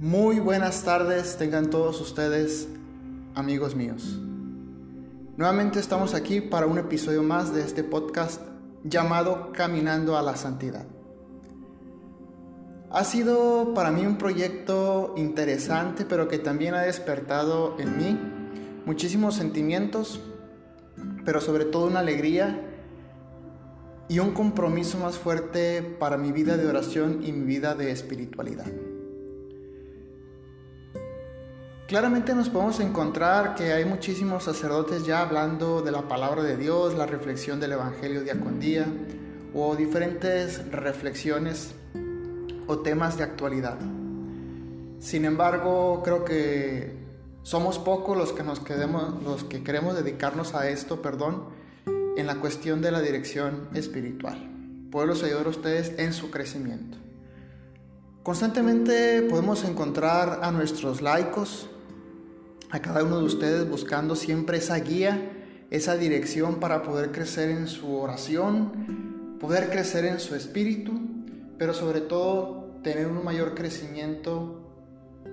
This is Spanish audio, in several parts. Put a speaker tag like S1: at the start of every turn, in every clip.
S1: Muy buenas tardes tengan todos ustedes, amigos míos. Nuevamente estamos aquí para un episodio más de este podcast llamado Caminando a la Santidad. Ha sido para mí un proyecto interesante, pero que también ha despertado en mí muchísimos sentimientos, pero sobre todo una alegría y un compromiso más fuerte para mi vida de oración y mi vida de espiritualidad. Claramente nos podemos encontrar que hay muchísimos sacerdotes ya hablando de la palabra de Dios, la reflexión del Evangelio día con día o diferentes reflexiones o temas de actualidad. Sin embargo, creo que somos pocos los que nos quedemos, los que queremos dedicarnos a esto, perdón, en la cuestión de la dirección espiritual. Pueblos ayudar a ustedes en su crecimiento. Constantemente podemos encontrar a nuestros laicos, a cada uno de ustedes buscando siempre esa guía, esa dirección para poder crecer en su oración, poder crecer en su espíritu, pero sobre todo tener un mayor crecimiento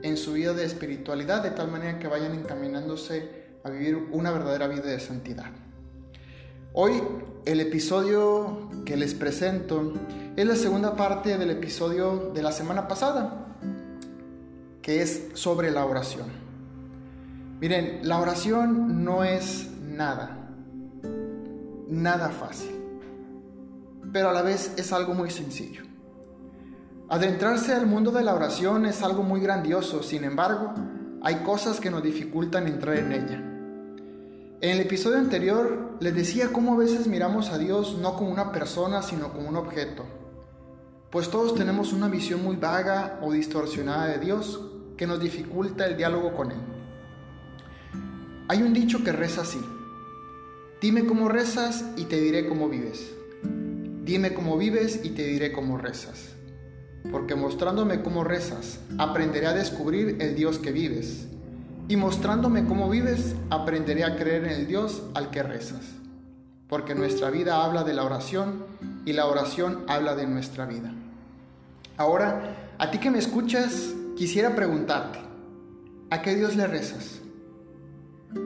S1: en su vida de espiritualidad, de tal manera que vayan encaminándose a vivir una verdadera vida de santidad. Hoy el episodio que les presento es la segunda parte del episodio de la semana pasada, que es sobre la oración. Miren, la oración no es nada, nada fácil, pero a la vez es algo muy sencillo. Adentrarse al mundo de la oración es algo muy grandioso, sin embargo, hay cosas que nos dificultan entrar en ella. En el episodio anterior les decía cómo a veces miramos a Dios no como una persona, sino como un objeto, pues todos tenemos una visión muy vaga o distorsionada de Dios que nos dificulta el diálogo con Él. Hay un dicho que reza así. Dime cómo rezas y te diré cómo vives. Dime cómo vives y te diré cómo rezas. Porque mostrándome cómo rezas, aprenderé a descubrir el Dios que vives. Y mostrándome cómo vives, aprenderé a creer en el Dios al que rezas. Porque nuestra vida habla de la oración y la oración habla de nuestra vida. Ahora, a ti que me escuchas, quisiera preguntarte, ¿a qué Dios le rezas?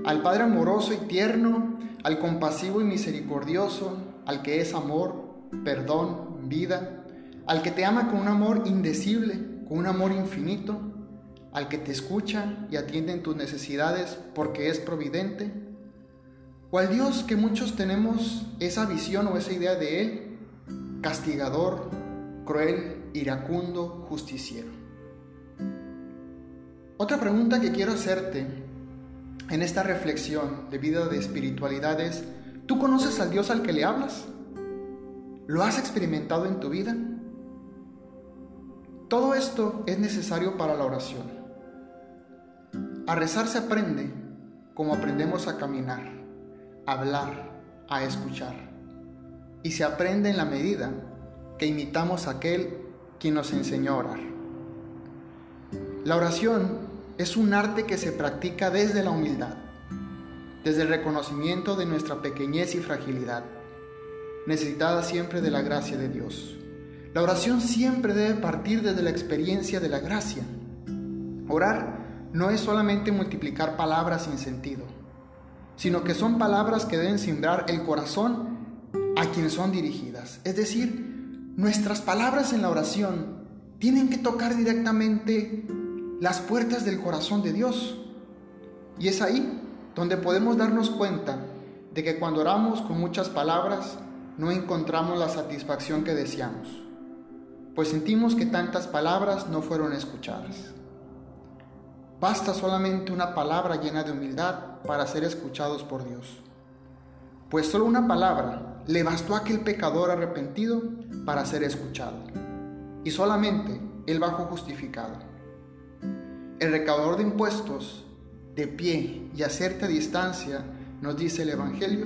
S1: Al Padre amoroso y tierno, al compasivo y misericordioso, al que es amor, perdón, vida, al que te ama con un amor indecible, con un amor infinito, al que te escucha y atiende en tus necesidades porque es providente, o al Dios que muchos tenemos esa visión o esa idea de Él, castigador, cruel, iracundo, justiciero. Otra pregunta que quiero hacerte en esta reflexión de vida de espiritualidades, ¿tú conoces al Dios al que le hablas? ¿Lo has experimentado en tu vida? Todo esto es necesario para la oración. A rezar se aprende como aprendemos a caminar, a hablar, a escuchar. Y se aprende en la medida que imitamos a aquel quien nos enseñó a orar. La oración es un arte que se practica desde la humildad, desde el reconocimiento de nuestra pequeñez y fragilidad, necesitada siempre de la gracia de Dios. La oración siempre debe partir desde la experiencia de la gracia. Orar no es solamente multiplicar palabras sin sentido, sino que son palabras que deben sembrar el corazón a quienes son dirigidas. Es decir, nuestras palabras en la oración tienen que tocar directamente las puertas del corazón de Dios. Y es ahí donde podemos darnos cuenta de que cuando oramos con muchas palabras no encontramos la satisfacción que deseamos, pues sentimos que tantas palabras no fueron escuchadas. Basta solamente una palabra llena de humildad para ser escuchados por Dios. Pues solo una palabra le bastó a aquel pecador arrepentido para ser escuchado. Y solamente él bajo justificado. El recaudador de impuestos, de pie y a cierta distancia, nos dice el Evangelio,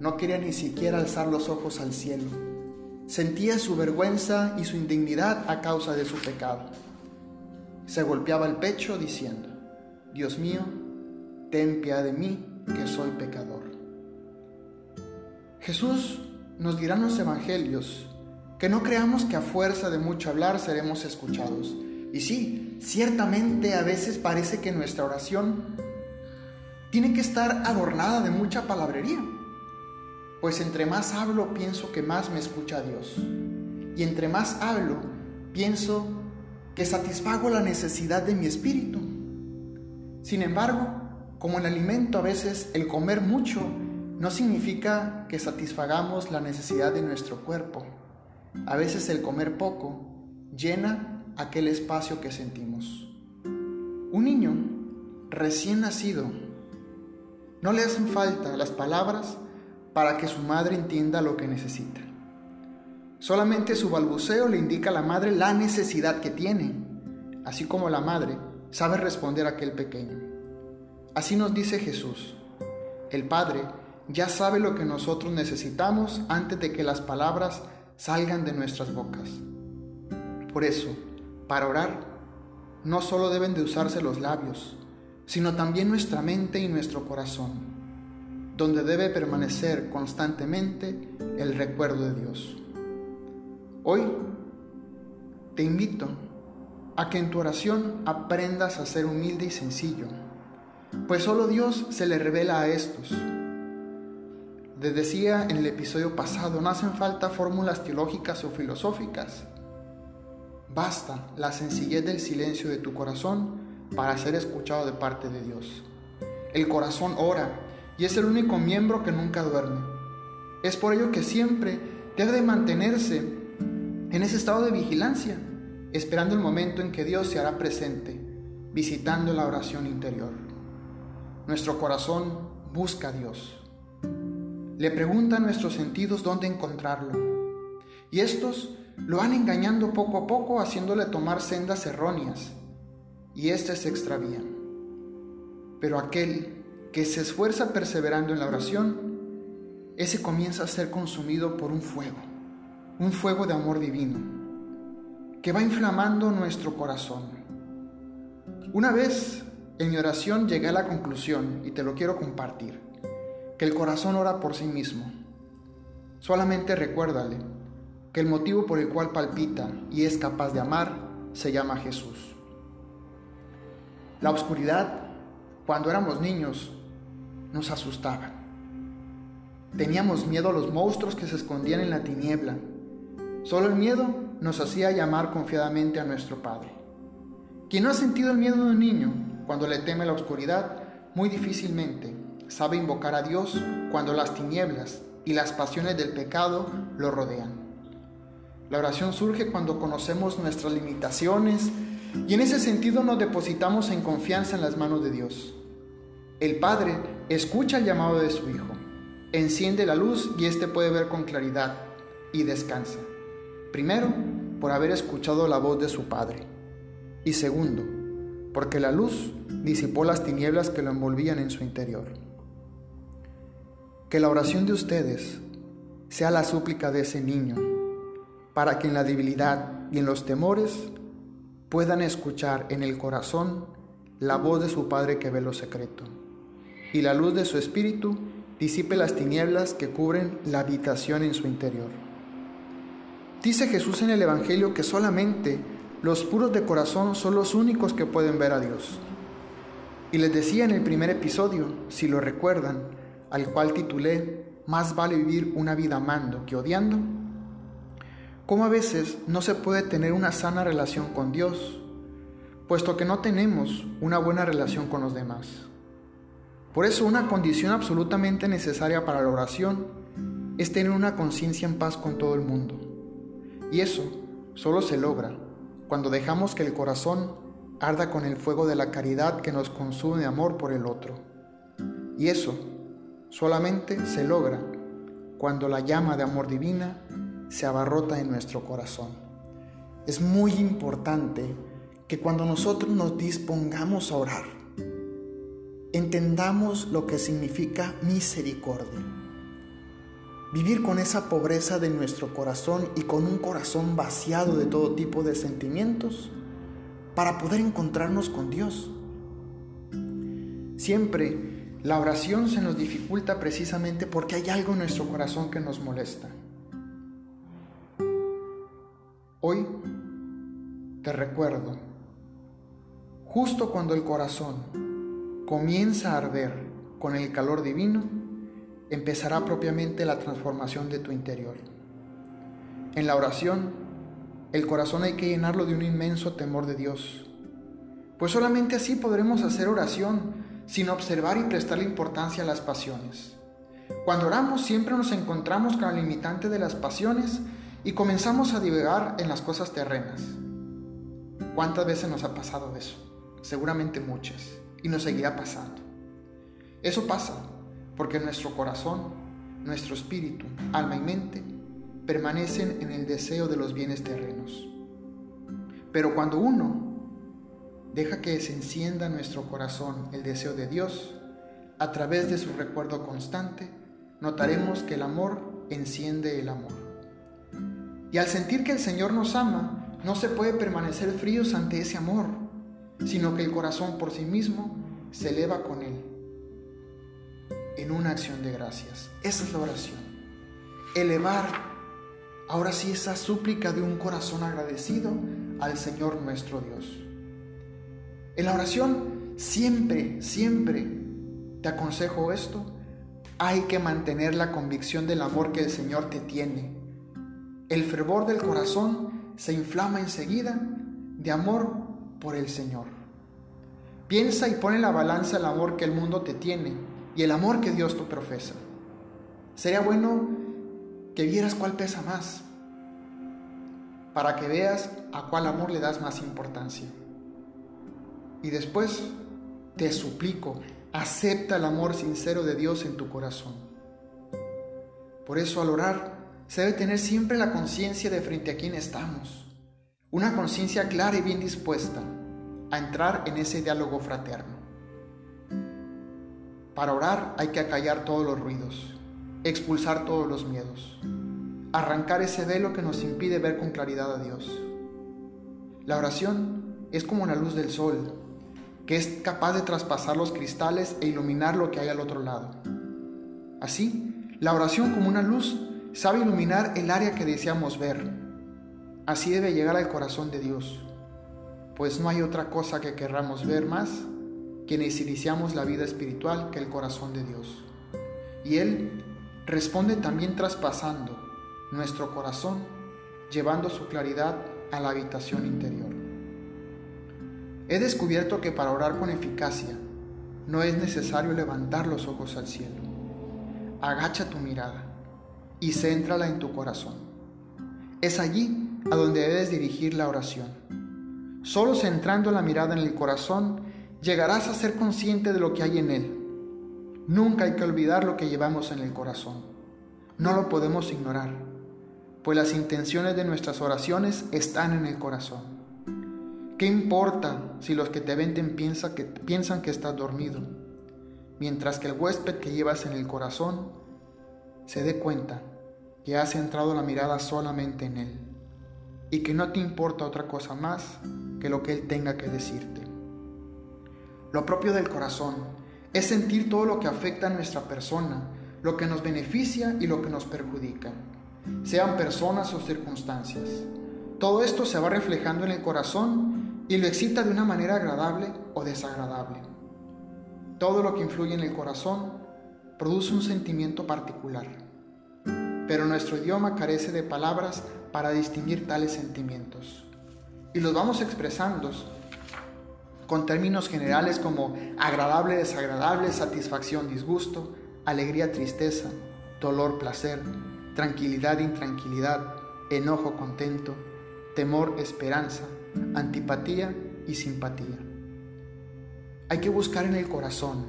S1: no quería ni siquiera alzar los ojos al cielo. Sentía su vergüenza y su indignidad a causa de su pecado. Se golpeaba el pecho diciendo, Dios mío, ten piedad de mí, que soy pecador. Jesús nos dirá en los evangelios que no creamos que a fuerza de mucho hablar seremos escuchados, Y sí, ciertamente a veces parece que nuestra oración tiene que estar adornada de mucha palabrería, pues entre más hablo pienso que más me escucha Dios. Y entre más hablo pienso que satisfago la necesidad de mi espíritu. Sin embargo, como en alimento a veces el comer mucho no significa que satisfagamos la necesidad de nuestro cuerpo. A veces el comer poco llena aquel espacio que sentimos. Un niño recién nacido no le hacen falta las palabras para que su madre entienda lo que necesita. Solamente su balbuceo le indica a la madre la necesidad que tiene, así como la madre sabe responder a aquel pequeño. Así nos dice Jesús. El Padre ya sabe lo que nosotros necesitamos antes de que las palabras salgan de nuestras bocas. Por eso, para orar, no solo deben de usarse los labios, sino también nuestra mente y nuestro corazón, donde debe permanecer constantemente el recuerdo de Dios. Hoy te invito a que en tu oración aprendas a ser humilde y sencillo, pues solo Dios se le revela a estos. Les decía en el episodio pasado, no hacen falta fórmulas teológicas o filosóficas. Basta la sencillez del silencio de tu corazón para ser escuchado de parte de Dios. El corazón ora y es el único miembro que nunca duerme. Es por ello que siempre debe de mantenerse en ese estado de vigilancia, esperando el momento en que Dios se hará presente, visitando la oración interior. Nuestro corazón busca a Dios. Le pregunta nuestros sentidos dónde encontrarlo. Y estos lo van engañando poco a poco, haciéndole tomar sendas erróneas y éste se extravían. Pero aquel que se esfuerza perseverando en la oración, ese comienza a ser consumido por un fuego, un fuego de amor divino, que va inflamando nuestro corazón. Una vez en mi oración llegué a la conclusión, y te lo quiero compartir, que el corazón ora por sí mismo. Solamente recuérdale que el motivo por el cual palpita y es capaz de amar se llama Jesús. La oscuridad, cuando éramos niños, nos asustaba. Teníamos miedo a los monstruos que se escondían en la tiniebla. Solo el miedo nos hacía llamar confiadamente a nuestro Padre. Quien no ha sentido el miedo de un niño cuando le teme la oscuridad, muy difícilmente sabe invocar a Dios cuando las tinieblas y las pasiones del pecado lo rodean. La oración surge cuando conocemos nuestras limitaciones, y en ese sentido nos depositamos en confianza en las manos de Dios. El Padre escucha el llamado de su Hijo, enciende la luz y éste puede ver con claridad y descansa. Primero, por haber escuchado la voz de su Padre. Y segundo, porque la luz disipó las tinieblas que lo envolvían en su interior. Que la oración de ustedes sea la súplica de ese niño, para que en la debilidad y en los temores puedan escuchar en el corazón la voz de su Padre que ve lo secreto, y la luz de su Espíritu disipe las tinieblas que cubren la habitación en su interior. Dice Jesús en el Evangelio que solamente los puros de corazón son los únicos que pueden ver a Dios. Y les decía en el primer episodio, si lo recuerdan, al cual titulé Más vale vivir una vida amando que odiando, cómo a veces no se puede tener una sana relación con Dios, puesto que no tenemos una buena relación con los demás. Por eso una condición absolutamente necesaria para la oración es tener una conciencia en paz con todo el mundo. Y eso solo se logra cuando dejamos que el corazón arda con el fuego de la caridad que nos consume de amor por el otro. Y eso solamente se logra cuando la llama de amor divina se abarrota en nuestro corazón. Es muy importante que cuando nosotros nos dispongamos a orar, entendamos lo que significa misericordia. Vivir con esa pobreza de nuestro corazón y con un corazón vaciado de todo tipo de sentimientos para poder encontrarnos con Dios. Siempre la oración se nos dificulta precisamente porque hay algo en nuestro corazón que nos molesta. Recuerdo justo cuando el corazón comienza a arder con el calor divino, empezará propiamente la transformación de tu interior. En la oración, el corazón hay que llenarlo de un inmenso temor de Dios, pues solamente así podremos hacer oración sin observar y prestarle importancia a las pasiones. Cuando oramos siempre nos encontramos con la limitante de las pasiones y comenzamos a divagar en las cosas terrenas. ¿Cuántas veces nos ha pasado eso? Seguramente muchas, y nos seguirá pasando. Eso pasa porque nuestro corazón, nuestro espíritu, alma y mente permanecen en el deseo de los bienes terrenos. Pero cuando uno deja que se encienda en nuestro corazón el deseo de Dios, a través de su recuerdo constante, notaremos que el amor enciende el amor. Y al sentir que el Señor nos ama, no se puede permanecer fríos ante ese amor, sino que el corazón por sí mismo se eleva con Él en una acción de gracias. Esa es la oración. Elevar ahora sí esa súplica de un corazón agradecido al Señor nuestro Dios. En la oración siempre, siempre te aconsejo esto. Hay que mantener la convicción del amor que el Señor te tiene. El fervor del corazón se inflama enseguida de amor por el Señor. Piensa y pone en la balanza el amor que el mundo te tiene y el amor que Dios te profesa. Sería bueno que vieras cuál pesa más, para que veas a cuál amor le das más importancia. Y después te suplico, acepta el amor sincero de Dios en tu corazón. Por eso al orar se debe tener siempre la conciencia de frente a quién estamos, una conciencia clara y bien dispuesta a entrar en ese diálogo fraterno. Para orar hay que acallar todos los ruidos, expulsar todos los miedos, arrancar ese velo que nos impide ver con claridad a Dios. La oración es como una luz del sol, que es capaz de traspasar los cristales e iluminar lo que hay al otro lado. Así, la oración como una luz sabe iluminar el área que deseamos ver. Así debe llegar al corazón de Dios, pues no hay otra cosa que querramos ver más quienes iniciamos la vida espiritual que el corazón de Dios. Y Él responde también traspasando nuestro corazón, llevando su claridad a la habitación interior. He descubierto que para orar con eficacia no es necesario levantar los ojos al cielo. Agacha tu mirada y céntrala en tu corazón. Es allí a donde debes dirigir la oración. Solo centrando la mirada en el corazón llegarás a ser consciente de lo que hay en él. Nunca hay que olvidar lo que llevamos en el corazón. No lo podemos ignorar, pues las intenciones de nuestras oraciones están en el corazón. ¿Qué importa si los que te venden piensa que, piensan que estás dormido, mientras que el huésped que llevas en el corazón se dé cuenta que has centrado la mirada solamente en él y que no te importa otra cosa más que lo que él tenga que decirte? Lo propio del corazón es sentir todo lo que afecta a nuestra persona, lo que nos beneficia y lo que nos perjudica, sean personas o circunstancias. Todo esto se va reflejando en el corazón y lo excita de una manera agradable o desagradable. Todo lo que influye en el corazón produce un sentimiento particular, pero nuestro idioma carece de palabras para distinguir tales sentimientos y los vamos expresando con términos generales como agradable, desagradable, satisfacción, disgusto, alegría, tristeza, dolor, placer, tranquilidad, intranquilidad, enojo, contento, temor, esperanza, antipatía y simpatía. Hay que buscar en el corazón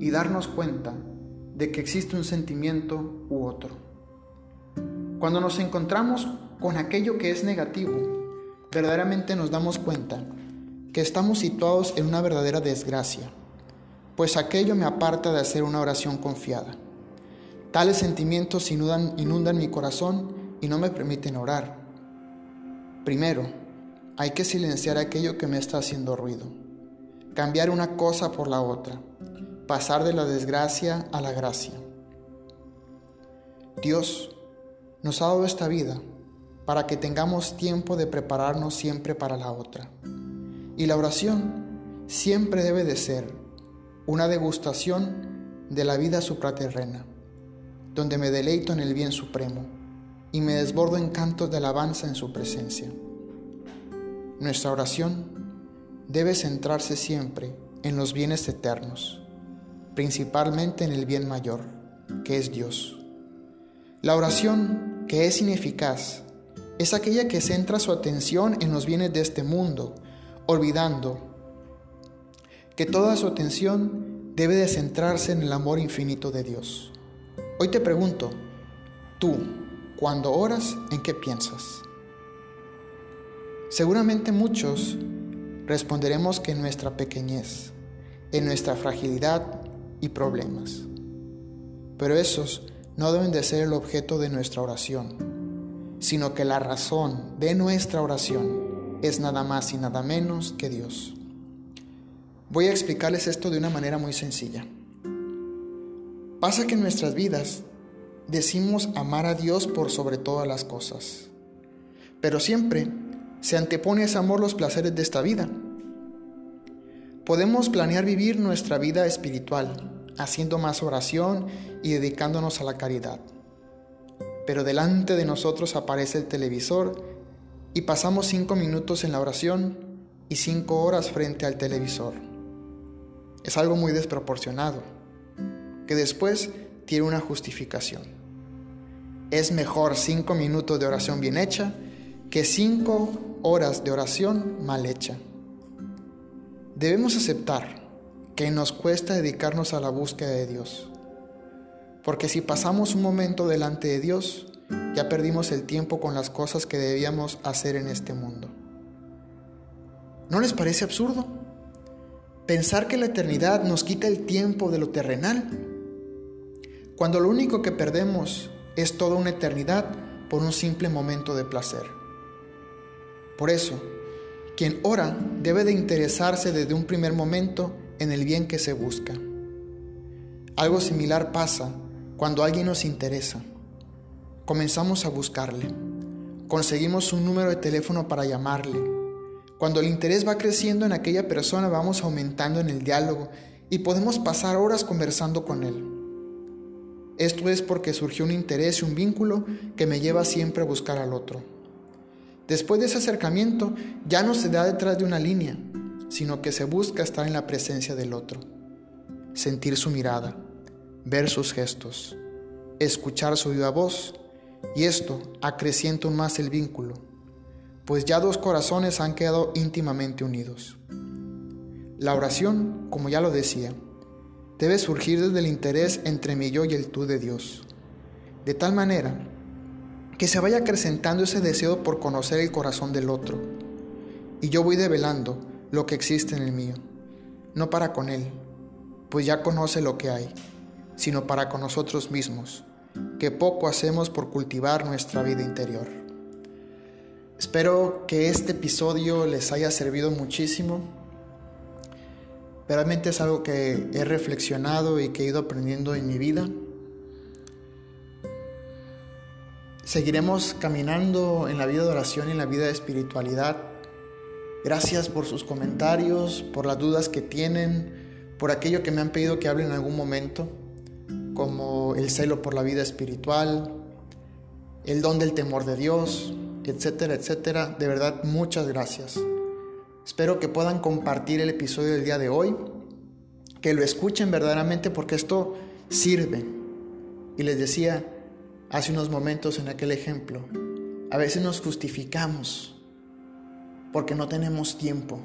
S1: y darnos cuenta de que existe un sentimiento u otro. Cuando nos encontramos con aquello que es negativo, verdaderamente nos damos cuenta que estamos situados en una verdadera desgracia, pues aquello me aparta de hacer una oración confiada. Tales sentimientos inundan, inundan mi corazón y no me permiten orar. Primero, hay que silenciar aquello que me está haciendo ruido, cambiar una cosa por la otra, pasar de la desgracia a la gracia. Dios nos ha dado esta vida para que tengamos tiempo de prepararnos siempre para la otra. Y la oración siempre debe de ser una degustación de la vida supraterrena, donde me deleito en el bien supremo y me desbordo en cantos de alabanza en su presencia. Nuestra oración debe centrarse siempre en los bienes eternos, principalmente en el bien mayor, que es Dios. La oración, que es ineficaz, es aquella que centra su atención en los bienes de este mundo, olvidando que toda su atención debe de centrarse en el amor infinito de Dios. Hoy te pregunto, tú, cuando oras, ¿en qué piensas? Seguramente muchos responderemos que en nuestra pequeñez, en nuestra fragilidad y problemas. Pero esos no deben de ser el objeto de nuestra oración, sino que la razón de nuestra oración es nada más y nada menos que Dios. Voy a explicarles esto de una manera muy sencilla. Pasa que en nuestras vidas decimos amar a Dios por sobre todas las cosas, pero siempre se antepone ese amor los placeres de esta vida. Podemos planear vivir nuestra vida espiritual, haciendo más oración y dedicándonos a la caridad. Pero delante de nosotros aparece el televisor y pasamos cinco minutos en la oración y cinco horas frente al televisor. Es algo muy desproporcionado, que después tiene una justificación. Es mejor cinco minutos de oración bien hecha que cinco horas de oración mal hecha. Debemos aceptar que nos cuesta dedicarnos a la búsqueda de Dios. Porque si pasamos un momento delante de Dios, ya perdimos el tiempo con las cosas que debíamos hacer en este mundo. ¿No les parece absurdo? Pensar que la eternidad nos quita el tiempo de lo terrenal, cuando lo único que perdemos es toda una eternidad por un simple momento de placer. Por eso, quien ora debe de interesarse desde un primer momento en el bien que se busca. Algo similar pasa cuando alguien nos interesa. Comenzamos a buscarle. Conseguimos un número de teléfono para llamarle. Cuando el interés va creciendo en aquella persona vamos aumentando en el diálogo y podemos pasar horas conversando con él. Esto es porque surgió un interés y un vínculo que me lleva siempre a buscar al otro. Después de ese acercamiento ya no se da detrás de una línea, sino que se busca estar en la presencia del otro, sentir su mirada, ver sus gestos, escuchar su viva voz, y esto acrecienta aún más el vínculo, pues ya dos corazones han quedado íntimamente unidos. La oración, como ya lo decía, debe surgir desde el interés entre mi yo y el tú de Dios, de tal manera que se vaya acrecentando ese deseo por conocer el corazón del otro, y yo voy develando lo que existe en el mío, no para con Él, pues ya conoce lo que hay, sino para con nosotros mismos, que poco hacemos por cultivar nuestra vida interior. Espero que este episodio les haya servido muchísimo. Realmente es algo que he reflexionado y que he ido aprendiendo en mi vida. Seguiremos caminando en la vida de oración y en la vida de espiritualidad Gracias por sus comentarios, por las dudas que tienen, por aquello que me han pedido que hable en algún momento, como el celo por la vida espiritual, el don del temor de Dios, etcétera, etcétera. De verdad, muchas gracias. Espero que puedan compartir el episodio del día de hoy, que lo escuchen verdaderamente porque esto sirve. Y les decía hace unos momentos en aquel ejemplo, a veces nos justificamos porque no tenemos tiempo.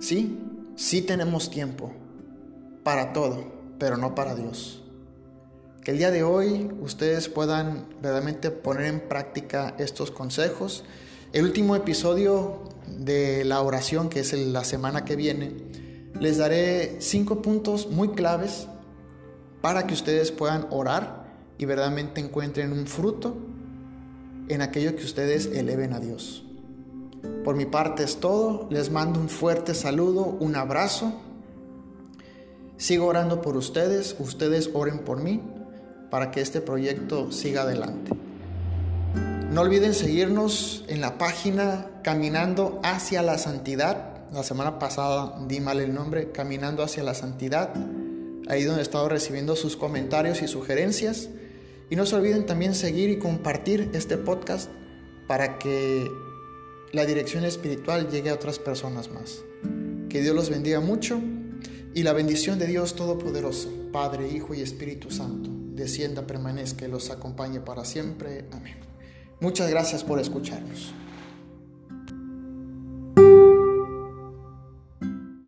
S1: Sí, sí tenemos tiempo para todo, pero no para Dios. Que el día de hoy ustedes puedan verdaderamente poner en práctica estos consejos. El último episodio de la oración, que es la semana que viene, les daré cinco puntos muy claves para que ustedes puedan orar y verdaderamente encuentren un fruto en aquello que ustedes eleven a Dios. Por mi parte es todo. Les mando un fuerte saludo, un abrazo. Sigo orando por ustedes. Ustedes oren por mí para que este proyecto siga adelante. No olviden seguirnos en la página Caminando hacia la Santidad la semana pasada di mal el nombre, Caminando hacia la Santidad, ahí donde he estado recibiendo sus comentarios y sugerencias. Y no se olviden también seguir y compartir este podcast para que la dirección espiritual llegue a otras personas más. Que Dios los bendiga mucho y la bendición de Dios Todopoderoso, Padre, Hijo y Espíritu Santo, descienda, permanezca y los acompañe para siempre. Amén. Muchas gracias por escucharnos.